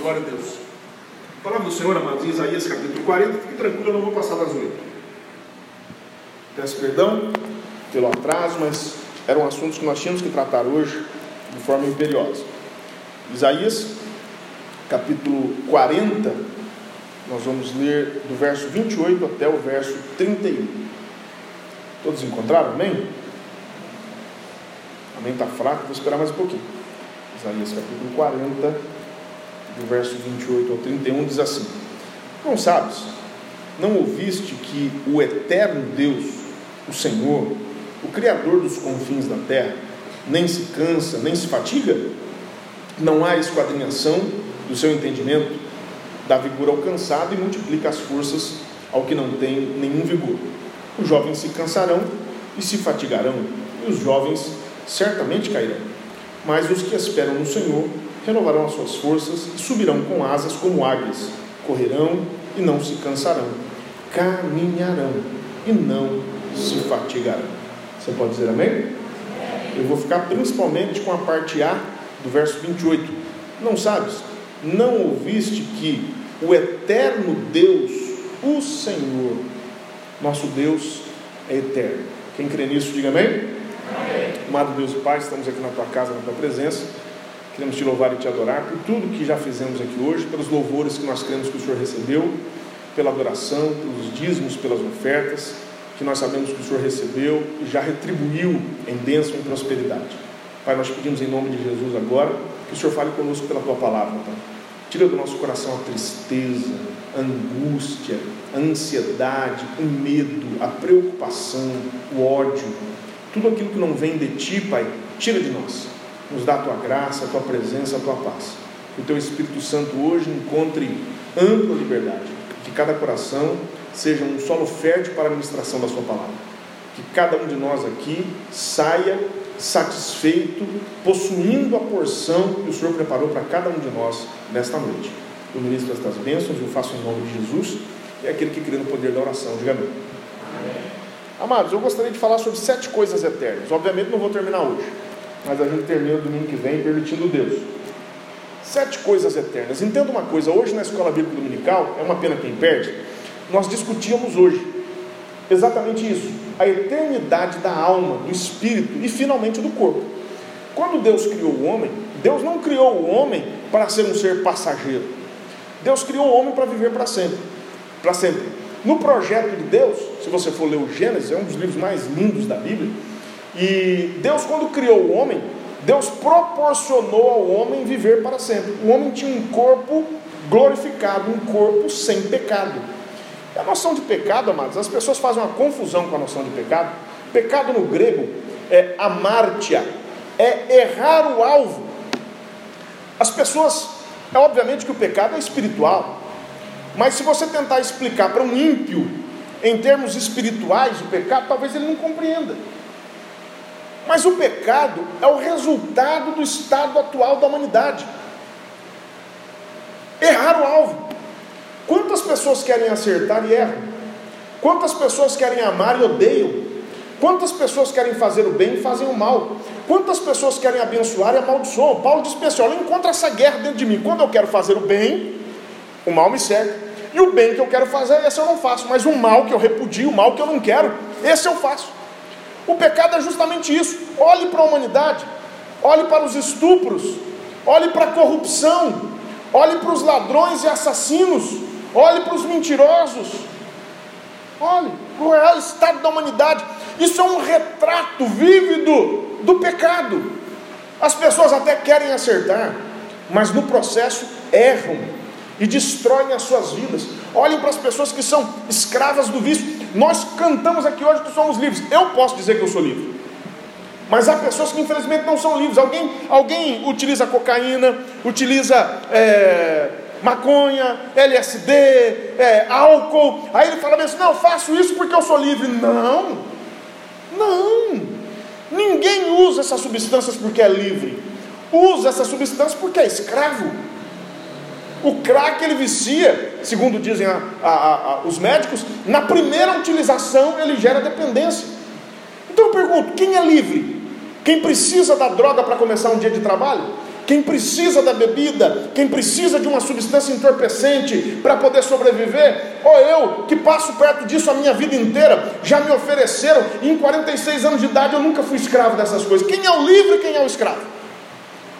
Glória a Deus. A palavra do Senhor, amados, em Isaías capítulo 40, fique tranquilo, eu não vou passar das oito. Peço perdão pelo atraso, mas eram assuntos que nós tínhamos que tratar hoje de forma imperiosa. Isaías capítulo 40, nós vamos ler do verso 28 até o verso 31. Todos encontraram? Amém? Amém está fraco, vou esperar mais um pouquinho. Isaías capítulo 40, do verso 28 ao 31, diz assim: Não sabes, não ouviste que o eterno Deus, o Senhor, o Criador dos confins da terra, nem se cansa, nem se fatiga? Não há esquadrinhação do seu entendimento, dá vigor ao cansado e multiplica as forças ao que não tem nenhum vigor. Os jovens se cansarão e se fatigarão, e os jovens certamente cairão. Mas os que esperam no Senhor renovarão as suas forças e subirão com asas como águias, correrão e não se cansarão, caminharão e não se fatigarão. Você pode dizer amém? Eu vou ficar principalmente com a parte A do verso 28. Não sabes? Não ouviste que o eterno Deus, o Senhor, nosso Deus é eterno. Quem crê nisso, diga amém? amém. Amado Deus e Pai, estamos aqui na tua casa, na tua presença. Queremos te louvar e te adorar por tudo que já fizemos aqui hoje, pelos louvores que nós cremos que o Senhor recebeu, pela adoração, pelos dízimos, pelas ofertas, que nós sabemos que o Senhor recebeu e já retribuiu em bênção e prosperidade. Pai, nós pedimos em nome de Jesus agora que o Senhor fale conosco pela tua palavra, Pai. Tira do nosso coração a tristeza, a angústia, a ansiedade, o medo, a preocupação, o ódio, tudo aquilo que não vem de ti, Pai, tira de nós nos dá a tua graça, a tua presença, a tua paz. Que o teu Espírito Santo hoje encontre ampla liberdade, que cada coração seja um solo fértil para a ministração da sua palavra. Que cada um de nós aqui saia satisfeito, possuindo a porção que o Senhor preparou para cada um de nós nesta noite. Eu ministro estas bênçãos, eu faço em nome de Jesus e é aquele que crê no poder da oração. Diga amém. amém. Amados, eu gostaria de falar sobre sete coisas eternas. Obviamente não vou terminar hoje mas a gente termina domingo que vem permitindo Deus. Sete coisas eternas. Entenda uma coisa: hoje na escola bíblica dominical, é uma pena quem perde, nós discutíamos hoje exatamente isso, a eternidade da alma, do espírito e finalmente do corpo. Quando Deus criou o homem, Deus não criou o homem para ser um ser passageiro. Deus criou o homem para viver para sempre, para sempre. No projeto de Deus, se você for ler o Gênesis, é um dos livros mais lindos da Bíblia. E Deus, quando criou o homem, Deus proporcionou ao homem viver para sempre. O homem tinha um corpo glorificado, um corpo sem pecado. E a noção de pecado, amados, as pessoas fazem uma confusão com a noção de pecado. Pecado no grego é amártia, é errar o alvo. As pessoas, é obviamente que o pecado é espiritual, mas se você tentar explicar para um ímpio, em termos espirituais, o pecado, talvez ele não compreenda. Mas o pecado é o resultado do estado atual da humanidade. Errar o alvo. Quantas pessoas querem acertar e erram? Quantas pessoas querem amar e odeiam? Quantas pessoas querem fazer o bem e fazem o mal? Quantas pessoas querem abençoar e amaldiçoam? Paulo diz pessoal, eu encontro essa guerra dentro de mim. Quando eu quero fazer o bem, o mal me segue. E o bem que eu quero fazer, esse eu não faço. Mas o mal que eu repudio, o mal que eu não quero, esse eu faço. O pecado é justamente isso. Olhe para a humanidade, olhe para os estupros, olhe para a corrupção, olhe para os ladrões e assassinos, olhe para os mentirosos. Olhe para o real estado da humanidade. Isso é um retrato vívido do pecado. As pessoas até querem acertar, mas no processo erram e destroem as suas vidas. Olhem para as pessoas que são escravas do vício. Nós cantamos aqui hoje que somos livres. Eu posso dizer que eu sou livre. Mas há pessoas que infelizmente não são livres. Alguém, alguém utiliza cocaína, utiliza é, maconha, LSD, é, álcool. Aí ele fala assim: não, faço isso porque eu sou livre. Não, não. Ninguém usa essas substâncias porque é livre. Usa essas substâncias porque é escravo. O crack ele vicia, segundo dizem a, a, a, os médicos, na primeira utilização ele gera dependência. Então eu pergunto: quem é livre? Quem precisa da droga para começar um dia de trabalho? quem precisa da bebida, quem precisa de uma substância entorpecente para poder sobreviver, ou eu que passo perto disso a minha vida inteira, já me ofereceram, e em 46 anos de idade eu nunca fui escravo dessas coisas. Quem é o livre e quem é o escravo?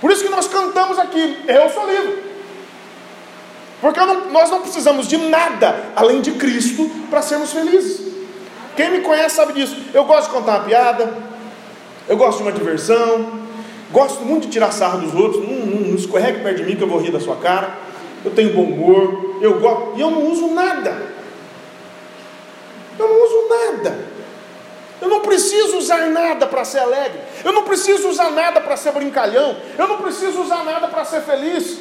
Por isso que nós cantamos aqui, eu sou livre. Porque não, nós não precisamos de nada além de Cristo para sermos felizes. Quem me conhece sabe disso. Eu gosto de contar uma piada, eu gosto de uma diversão, gosto muito de tirar sarro dos outros. Não, não, não escorregue perto de mim que eu vou rir da sua cara. Eu tenho bom humor, eu gosto, e eu não uso nada. Eu não uso nada. Eu não preciso usar nada para ser alegre. Eu não preciso usar nada para ser brincalhão. Eu não preciso usar nada para ser feliz.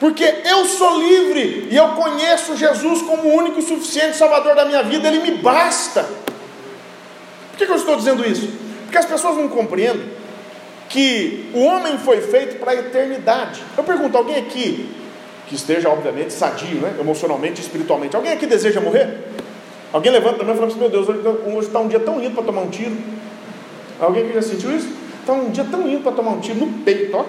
Porque eu sou livre e eu conheço Jesus como o único e suficiente Salvador da minha vida, Ele me basta. Por que, que eu estou dizendo isso? Porque as pessoas não compreendem que o homem foi feito para a eternidade. Eu pergunto, alguém aqui que esteja, obviamente, sadio, né? emocionalmente espiritualmente, alguém aqui deseja morrer? Alguém levanta mão e fala assim: Meu Deus, hoje está um dia tão lindo para tomar um tiro. Alguém aqui já sentiu isso? Está um dia tão lindo para tomar um tiro no peito, ó.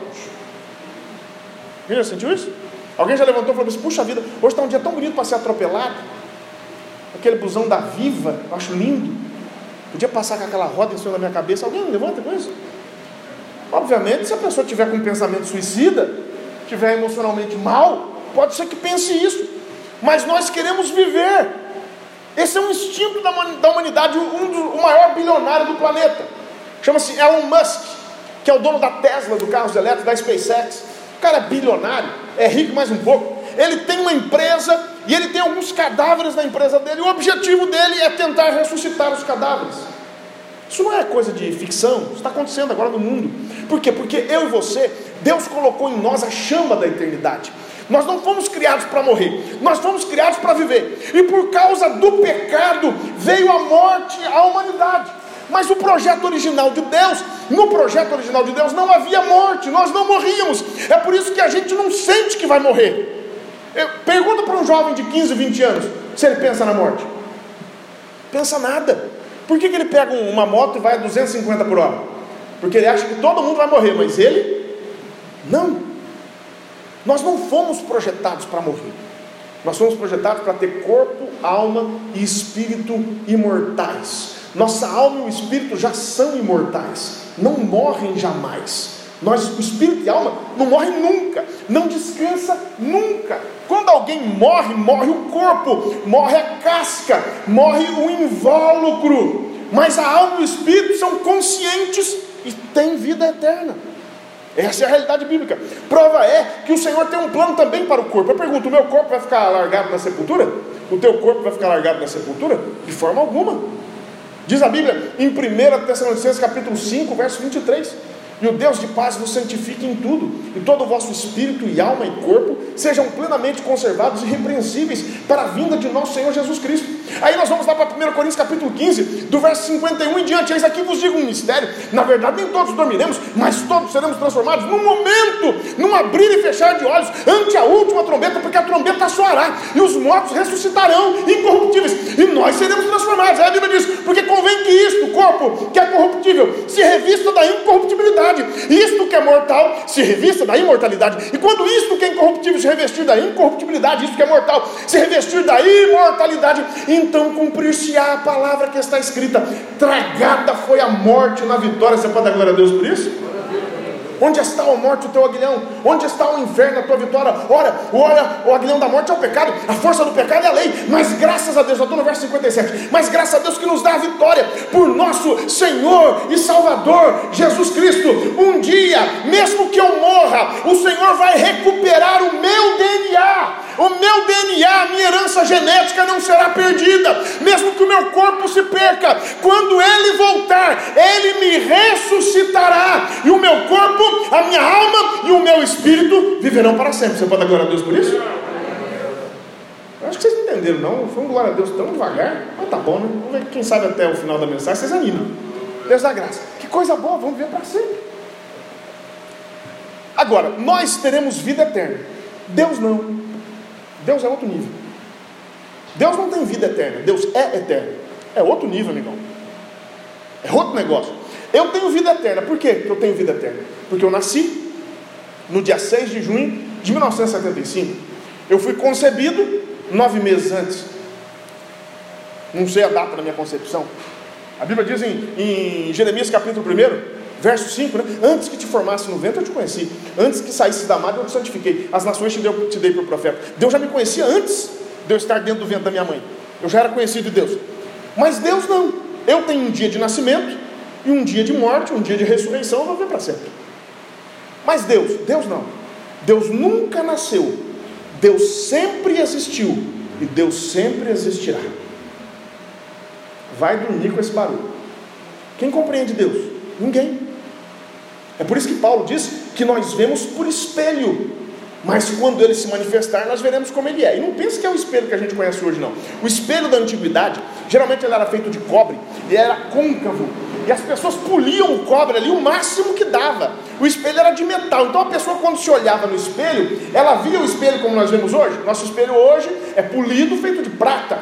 Alguém já sentiu isso? Alguém já levantou e falou assim: Puxa vida, hoje está um dia tão bonito para ser atropelado. Aquele busão da Viva, eu acho lindo. Podia passar com aquela roda em cima da minha cabeça. Alguém levanta com isso? Obviamente, se a pessoa tiver com um pensamento suicida, tiver emocionalmente mal, pode ser que pense isso. Mas nós queremos viver. Esse é um instinto da humanidade. Um do, o maior bilionário do planeta chama-se Elon Musk, que é o dono da Tesla, do carros elétricos, da SpaceX. Cara é bilionário, é rico mais um pouco. Ele tem uma empresa e ele tem alguns cadáveres na empresa dele. O objetivo dele é tentar ressuscitar os cadáveres. Isso não é coisa de ficção, isso está acontecendo agora no mundo. Por quê? Porque eu e você, Deus colocou em nós a chama da eternidade. Nós não fomos criados para morrer, nós fomos criados para viver. E por causa do pecado veio a morte à humanidade. Mas o projeto original de Deus, no projeto original de Deus não havia morte, nós não morríamos. É por isso que a gente não sente que vai morrer. Eu, pergunta para um jovem de 15, 20 anos se ele pensa na morte. Pensa nada. Por que, que ele pega uma moto e vai a 250 por hora? Porque ele acha que todo mundo vai morrer, mas ele não. Nós não fomos projetados para morrer. Nós fomos projetados para ter corpo, alma e espírito imortais. Nossa alma e o espírito já são imortais, não morrem jamais. Nós, o espírito e a alma não morrem nunca, não descansa nunca. Quando alguém morre, morre o corpo, morre a casca, morre o invólucro. Mas a alma e o espírito são conscientes e têm vida eterna. Essa é a realidade bíblica. Prova é que o Senhor tem um plano também para o corpo. Eu pergunto: o meu corpo vai ficar largado na sepultura? O teu corpo vai ficar largado na sepultura? De forma alguma. Diz a Bíblia em 1 Tessalonicenses capítulo 5, verso 23. E o Deus de paz vos santifique em tudo, e todo o vosso espírito e alma e corpo sejam plenamente conservados e irrepreensíveis para a vinda de nosso Senhor Jesus Cristo. Aí nós vamos lá para 1 Coríntios capítulo 15, do verso 51 em diante. Eis aqui vos digo um mistério. Na verdade, nem todos dormiremos, mas todos seremos transformados num momento, num abrir e fechar de olhos, ante a última trombeta, porque a trombeta soará, e os mortos ressuscitarão incorruptíveis, e nós seremos transformados. Aí a Bíblia diz: porque convém que isto, o corpo que é corruptível, se revista da incorruptibilidade isto que é mortal se revista da imortalidade. E quando isto que é incorruptível se revestir da incorruptibilidade, isto que é mortal se revestir da imortalidade, então cumprir-se-á a palavra que está escrita: tragada foi a morte na vitória. Você pode dar glória a Deus por isso? Onde está a morte, o teu aguilhão? Onde está o inferno, a tua vitória? Ora, ora, o aguilhão da morte é o pecado, a força do pecado é a lei. Mas graças a Deus, eu estou no verso 57. Mas graças a Deus que nos dá a vitória por nosso Senhor e Salvador Jesus Cristo. Um dia, mesmo que eu morra, o Senhor vai recuperar o meu DNA o meu DNA, a minha herança genética não será perdida, mesmo que o meu corpo se perca. Quando ele voltar, ele me ressuscitará, e o meu corpo, a minha alma e o meu espírito viverão para sempre. Você pode dar glória a Deus por isso? Eu acho que vocês não entenderam, não. Foi um glória a Deus tão devagar. Mas tá bom, né? Quem sabe até o final da mensagem vocês animam. Deus dá graça. Que coisa boa, vamos ver para sempre. Agora, nós teremos vida eterna. Deus não. Deus é outro nível. Deus não tem vida eterna, Deus é eterno. É outro nível, amigão. É outro negócio. Eu tenho vida eterna. Por quê que eu tenho vida eterna? Porque eu nasci, no dia 6 de junho de 1975. Eu fui concebido nove meses antes. Não sei a data da minha concepção. A Bíblia diz em, em Jeremias capítulo 1, Verso 5, né? Antes que te formasse no ventre, eu te conheci. Antes que saísse da madre, eu te santifiquei. As nações te, deu, te dei por profeta. Deus já me conhecia antes de eu estar dentro do ventre da minha mãe. Eu já era conhecido de Deus. Mas Deus não. Eu tenho um dia de nascimento e um dia de morte, um dia de ressurreição, eu vou ver para sempre. Mas Deus, Deus não. Deus nunca nasceu. Deus sempre existiu e Deus sempre existirá. Vai dormir com esse barulho. Quem compreende Deus? Ninguém. É por isso que Paulo diz que nós vemos por espelho, mas quando ele se manifestar, nós veremos como ele é. E não pense que é o espelho que a gente conhece hoje, não. O espelho da antiguidade, geralmente ele era feito de cobre e era côncavo. E as pessoas poliam o cobre ali o máximo que dava. O espelho era de metal. Então a pessoa, quando se olhava no espelho, ela via o espelho como nós vemos hoje. Nosso espelho hoje é polido, feito de prata.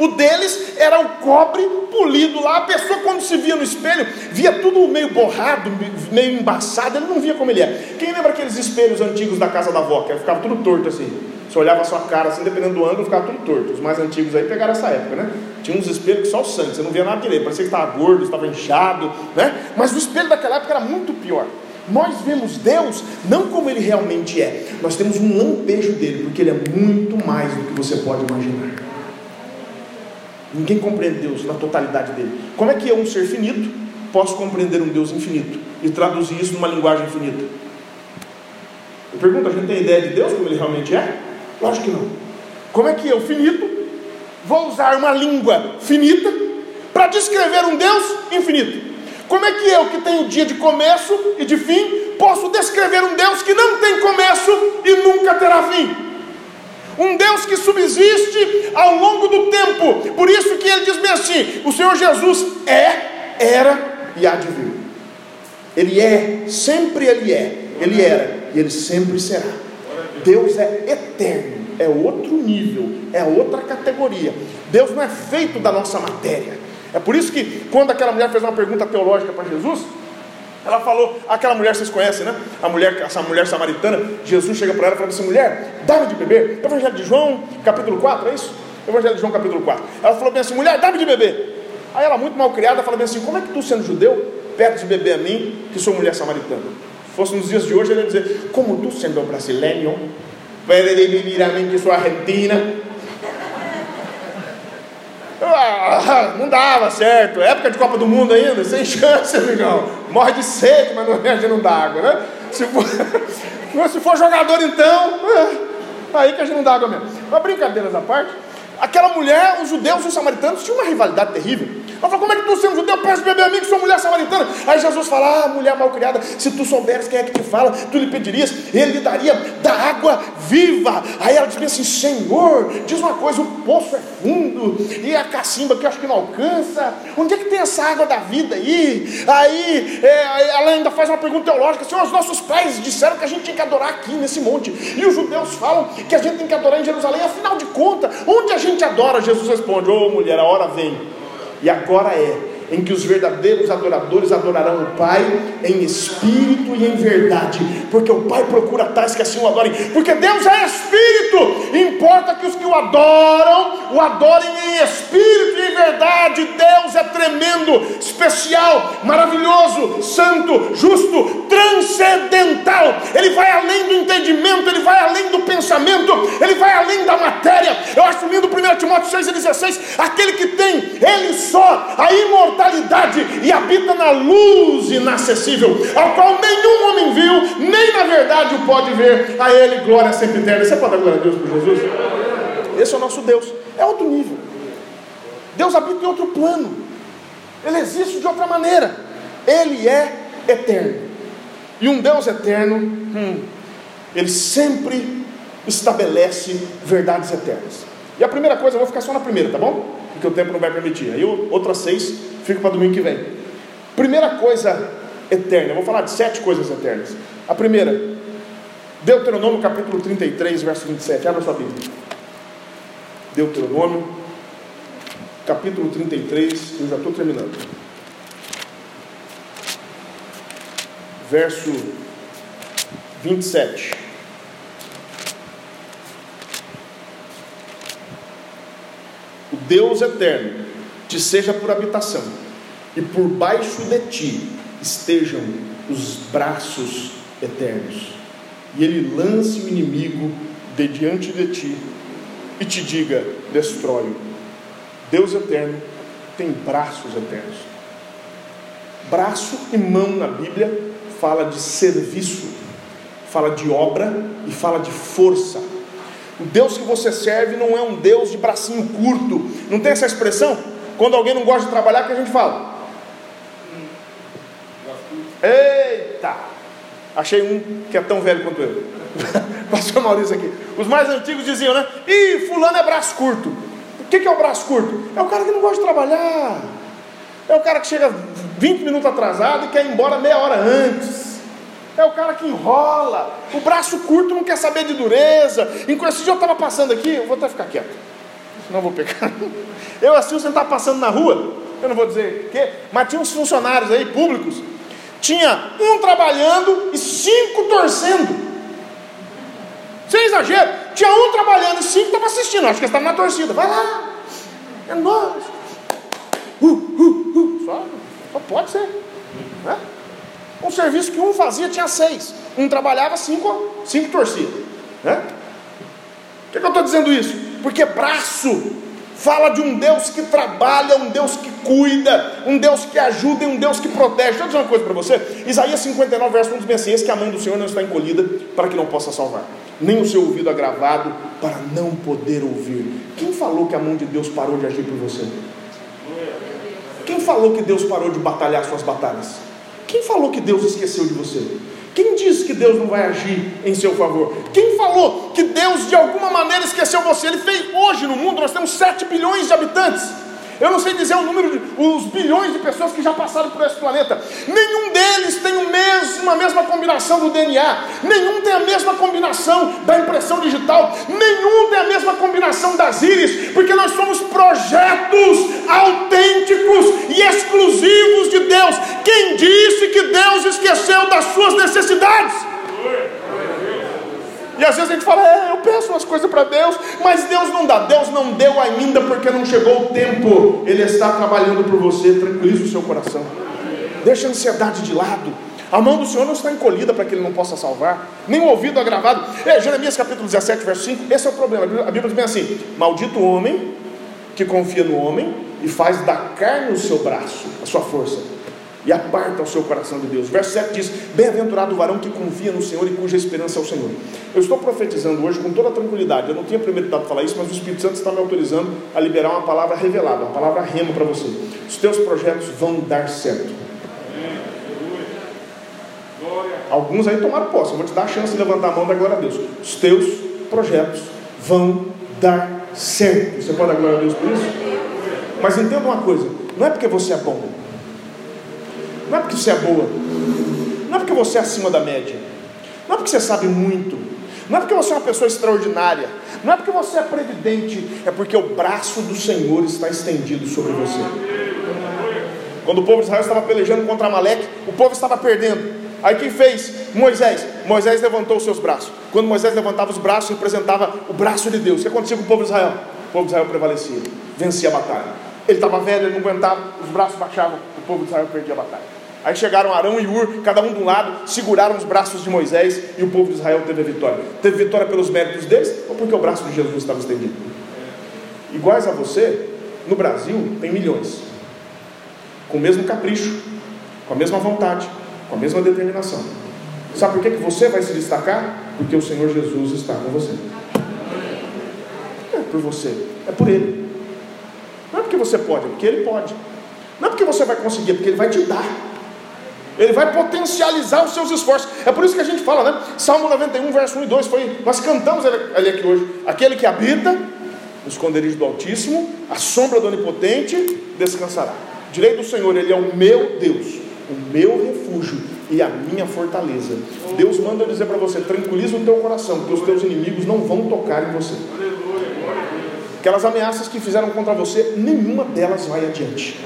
O deles era o cobre polido lá. A pessoa, quando se via no espelho, via tudo meio borrado, meio embaçado. Ele não via como ele é. Quem lembra aqueles espelhos antigos da casa da avó, que ficava tudo torto assim? Você olhava a sua cara assim, dependendo do ângulo, ficava tudo torto. Os mais antigos aí pegaram essa época, né? Tinha uns espelhos que só o sangue, você não via nada direito, parecia que estava gordo, estava inchado, né? Mas o espelho daquela época era muito pior. Nós vemos Deus não como ele realmente é, nós temos um lampejo dele, porque ele é muito mais do que você pode imaginar. Ninguém compreende Deus na totalidade dele. Como é que eu, um ser finito, posso compreender um Deus infinito e traduzir isso numa linguagem infinita? Eu pergunto, a gente tem ideia de Deus como ele realmente é? Lógico que não. Como é que eu, finito, vou usar uma língua finita para descrever um Deus infinito? Como é que eu, que tenho dia de começo e de fim, posso descrever um Deus que não tem começo e nunca terá fim? Um Deus que subsiste ao longo do tempo. Por isso que ele diz bem assim: o Senhor Jesus é, era e há de vir. Ele é, sempre ele é, ele era e ele sempre será. Deus é eterno, é outro nível, é outra categoria. Deus não é feito da nossa matéria. É por isso que quando aquela mulher fez uma pergunta teológica para Jesus, ela falou, aquela mulher vocês conhecem, né? A mulher, essa mulher samaritana, Jesus chega para ela e fala assim: mulher, dá-me de beber. Evangelho de João, capítulo 4, é isso? Evangelho de João, capítulo 4. Ela falou bem assim: mulher, dá-me de beber. Aí ela, muito mal criada, fala bem assim: como é que tu, sendo judeu, pedes de beber a mim, que sou mulher samaritana? Se fosse nos dias de hoje, ele ia dizer: como tu, sendo brasileiro, pede de beber a mim, que sou argentina, não dava certo. Época de Copa do Mundo ainda, sem chance, amigão. Morre de sede, mas não, a gente não dá água, né? Se for, se for jogador, então, é, aí que a gente não dá água mesmo. Mas brincadeiras à parte, aquela mulher, os judeus e os samaritanos tinham uma rivalidade terrível. Ela falou: Como é que tu, sendo judeu, peço beber a mim que sou mulher samaritana? Aí Jesus fala: Ah, mulher mal criada, se tu souberes quem é que te fala, tu lhe pedirias, ele lhe daria da água viva. Aí ela diz assim: Senhor, diz uma coisa: o poço é fundo e a cacimba que eu acho que não alcança. Onde é que tem essa água da vida aí? Aí é, ela ainda faz uma pergunta teológica: Senhor, os nossos pais disseram que a gente tinha que adorar aqui nesse monte, e os judeus falam que a gente tem que adorar em Jerusalém. Afinal de contas, onde a gente adora? Jesus responde: Ô oh, mulher, a hora vem e agora é em que os verdadeiros adoradores adorarão o Pai em espírito e em verdade, porque o Pai procura tais que assim o adorem, porque Deus é espírito, importa que os que o adoram, o adorem em espírito e em verdade. Deus é tremendo, especial, maravilhoso, santo, justo, transcendental. Ele vai além do entendimento, ele vai além do pensamento, ele vai além da matéria. Eu acho lindo 1 Timóteo 6,16: aquele que tem, ele só, a imortalidade e habita na luz inacessível, ao qual nenhum homem viu, nem na verdade o pode ver. A Ele glória sempre eterna. Você pode dar glória a Deus por Jesus? Esse é o nosso Deus, é outro nível. Deus habita em outro plano, Ele existe de outra maneira, Ele é eterno. E um Deus eterno, hum, Ele sempre estabelece verdades eternas. E a primeira coisa, eu vou ficar só na primeira, tá bom? Porque o tempo não vai permitir. Aí outras seis fica para domingo que vem. Primeira coisa eterna, vou falar de sete coisas eternas. A primeira, Deuteronômio capítulo 33, verso 27. Abra sua Bíblia. Deuteronômio, capítulo 33, eu já estou terminando. Verso 27. Deus eterno te seja por habitação, e por baixo de ti estejam os braços eternos, e ele lance o inimigo de diante de ti e te diga: destrói-o. Deus eterno tem braços eternos. Braço e mão na Bíblia fala de serviço, fala de obra e fala de força. O Deus que você serve não é um Deus de bracinho curto. Não tem essa expressão? Quando alguém não gosta de trabalhar, que a gente fala? Eita! Achei um que é tão velho quanto eu. Pastor Maurício aqui. Os mais antigos diziam, né? Ih, fulano é braço curto. O que é o braço curto? É o cara que não gosta de trabalhar. É o cara que chega 20 minutos atrasado e quer ir embora meia hora antes. É o cara que enrola. O braço curto não quer saber de dureza. Enquanto esse dia eu estava passando aqui, eu vou até ficar quieto. Eu vou pecar. Eu assim, você estava passando na rua, eu não vou dizer o quê, mas tinha uns funcionários aí públicos. Tinha um trabalhando e cinco torcendo. Sem exagero. Tinha um trabalhando e cinco estavam assistindo. Acho que eles estavam na torcida. Vai lá. É nós. Uh, uh, uh. Só, só pode ser. Né? Um serviço que um fazia tinha seis. Um trabalhava, cinco, cinco torcia. Né? Por que, que eu estou dizendo isso? Porque braço fala de um Deus que trabalha, um Deus que cuida, um Deus que ajuda e um Deus que protege. Deixa eu dizer uma coisa para você. Isaías 59, verso 1 diz bem assim: que a mão do Senhor não está encolhida para que não possa salvar, nem o seu ouvido agravado para não poder ouvir. Quem falou que a mão de Deus parou de agir por você? Quem falou que Deus parou de batalhar suas batalhas? Quem falou que Deus esqueceu de você? Quem disse que Deus não vai agir em seu favor? Quem falou que Deus de alguma maneira esqueceu você? Ele fez hoje no mundo, nós temos 7 bilhões de habitantes. Eu não sei dizer o número de os bilhões de pessoas que já passaram por esse planeta. Nenhum deles tem o mesmo, a mesma combinação do DNA. Nenhum tem a mesma combinação da impressão digital. Nenhum tem a mesma combinação das íris, porque nós somos projetos autênticos e exclusivos de Deus. Quem disse que Deus esqueceu das suas necessidades? E às vezes a gente fala, é, eu peço umas coisas para Deus, mas Deus não dá. Deus não deu ainda porque não chegou o tempo. Ele está trabalhando por você, tranquiliza o seu coração. Deixa a ansiedade de lado. A mão do Senhor não está encolhida para que ele não possa salvar, nem o ouvido agravado. É, Jeremias capítulo 17, verso 5, esse é o problema. A Bíblia diz assim: Maldito o homem que confia no homem e faz da carne o seu braço, a sua força e aparta o seu coração de Deus. Verso 7 diz: Bem-aventurado o varão que confia no Senhor e cuja esperança é o Senhor. Eu estou profetizando hoje com toda tranquilidade. Eu não tinha premeditado falar isso, mas o Espírito Santo está me autorizando a liberar uma palavra revelada, uma palavra rema para você. Os teus projetos vão dar certo. Alguns aí tomaram posse. Eu vou te dar a chance de levantar a mão da glória a Deus. Os teus projetos vão dar certo. Você pode dar glória a Deus por isso? Mas entenda uma coisa: não é porque você é bom, não é porque você é boa. Não é porque você é acima da média. Não é porque você sabe muito. Não é porque você é uma pessoa extraordinária. Não é porque você é previdente. É porque o braço do Senhor está estendido sobre você. Quando o povo de Israel estava pelejando contra Amaleque, o povo estava perdendo. Aí quem fez? Moisés. Moisés levantou os seus braços. Quando Moisés levantava os braços, representava o braço de Deus. O que acontecia com o povo de Israel? O povo de Israel prevalecia, vencia a batalha. Ele estava velho, ele não aguentava, os braços baixavam, o povo de Israel perdia a batalha. Aí chegaram Arão e Ur, cada um de um lado, seguraram os braços de Moisés e o povo de Israel teve a vitória. Teve vitória pelos méritos deles ou porque o braço de Jesus estava estendido? Iguais a você, no Brasil tem milhões, com o mesmo capricho, com a mesma vontade, com a mesma determinação. Sabe por que, que você vai se destacar? Porque o Senhor Jesus está com você. Não é por você, é por Ele. Não é porque você pode, é porque Ele pode. Não é porque você vai conseguir, é porque Ele vai te dar. Ele vai potencializar os seus esforços. É por isso que a gente fala, né? Salmo 91, verso 1 e 2. Foi, nós cantamos ali aqui hoje. Aquele que habita no esconderijo do Altíssimo, a sombra do Onipotente, descansará. Direito do Senhor, Ele é o meu Deus, o meu refúgio e a minha fortaleza. Deus manda eu dizer para você: tranquiliza o teu coração, que os teus inimigos não vão tocar em você. Aquelas ameaças que fizeram contra você, nenhuma delas vai adiante.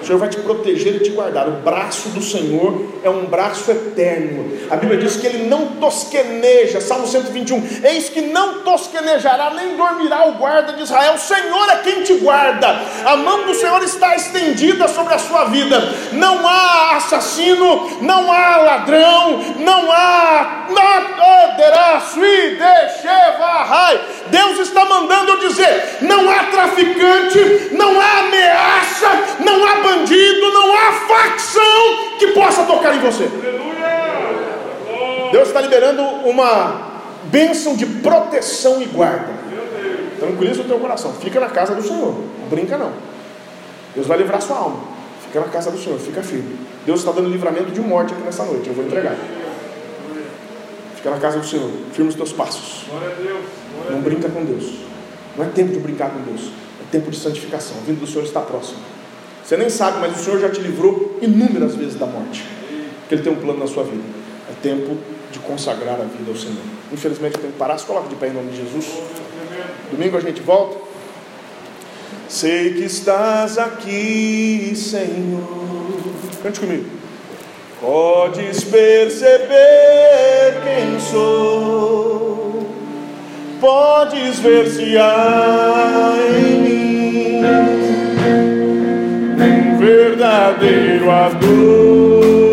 O Senhor vai te proteger e te guardar. O braço do Senhor é um braço eterno. A Bíblia diz que ele não tosqueneja. Salmo 121. Eis que não tosquenejará, nem dormirá o guarda de Israel. O Senhor é quem te guarda. A mão do Senhor está estendida sobre a sua vida. Não há assassino, não há ladrão, não há. Deus está mandando dizer: não há traficante, não há ameaça, não há bandido, não há facção que possa tocar em você. Deus está liberando uma bênção de proteção e guarda. Tranquiliza o teu coração. Fica na casa do Senhor. Não brinca não. Deus vai livrar sua alma. Fica na casa do Senhor. Fica firme. Deus está dando livramento de morte aqui nessa noite. Eu vou entregar. Fica na casa do Senhor. Firme os teus passos. Não brinca com Deus. Não é tempo de brincar com Deus. É tempo de santificação. A vinda do Senhor está próximo. Você nem sabe, mas o Senhor já te livrou inúmeras vezes da morte. Porque Ele tem um plano na sua vida. É tempo de consagrar a vida ao Senhor. Infelizmente eu tenho que parar. Se coloca de pé em nome de Jesus. Domingo a gente volta. Sei que estás aqui, Senhor. Cante comigo. Podes perceber quem sou, podes ver se há em verdadeiro amor.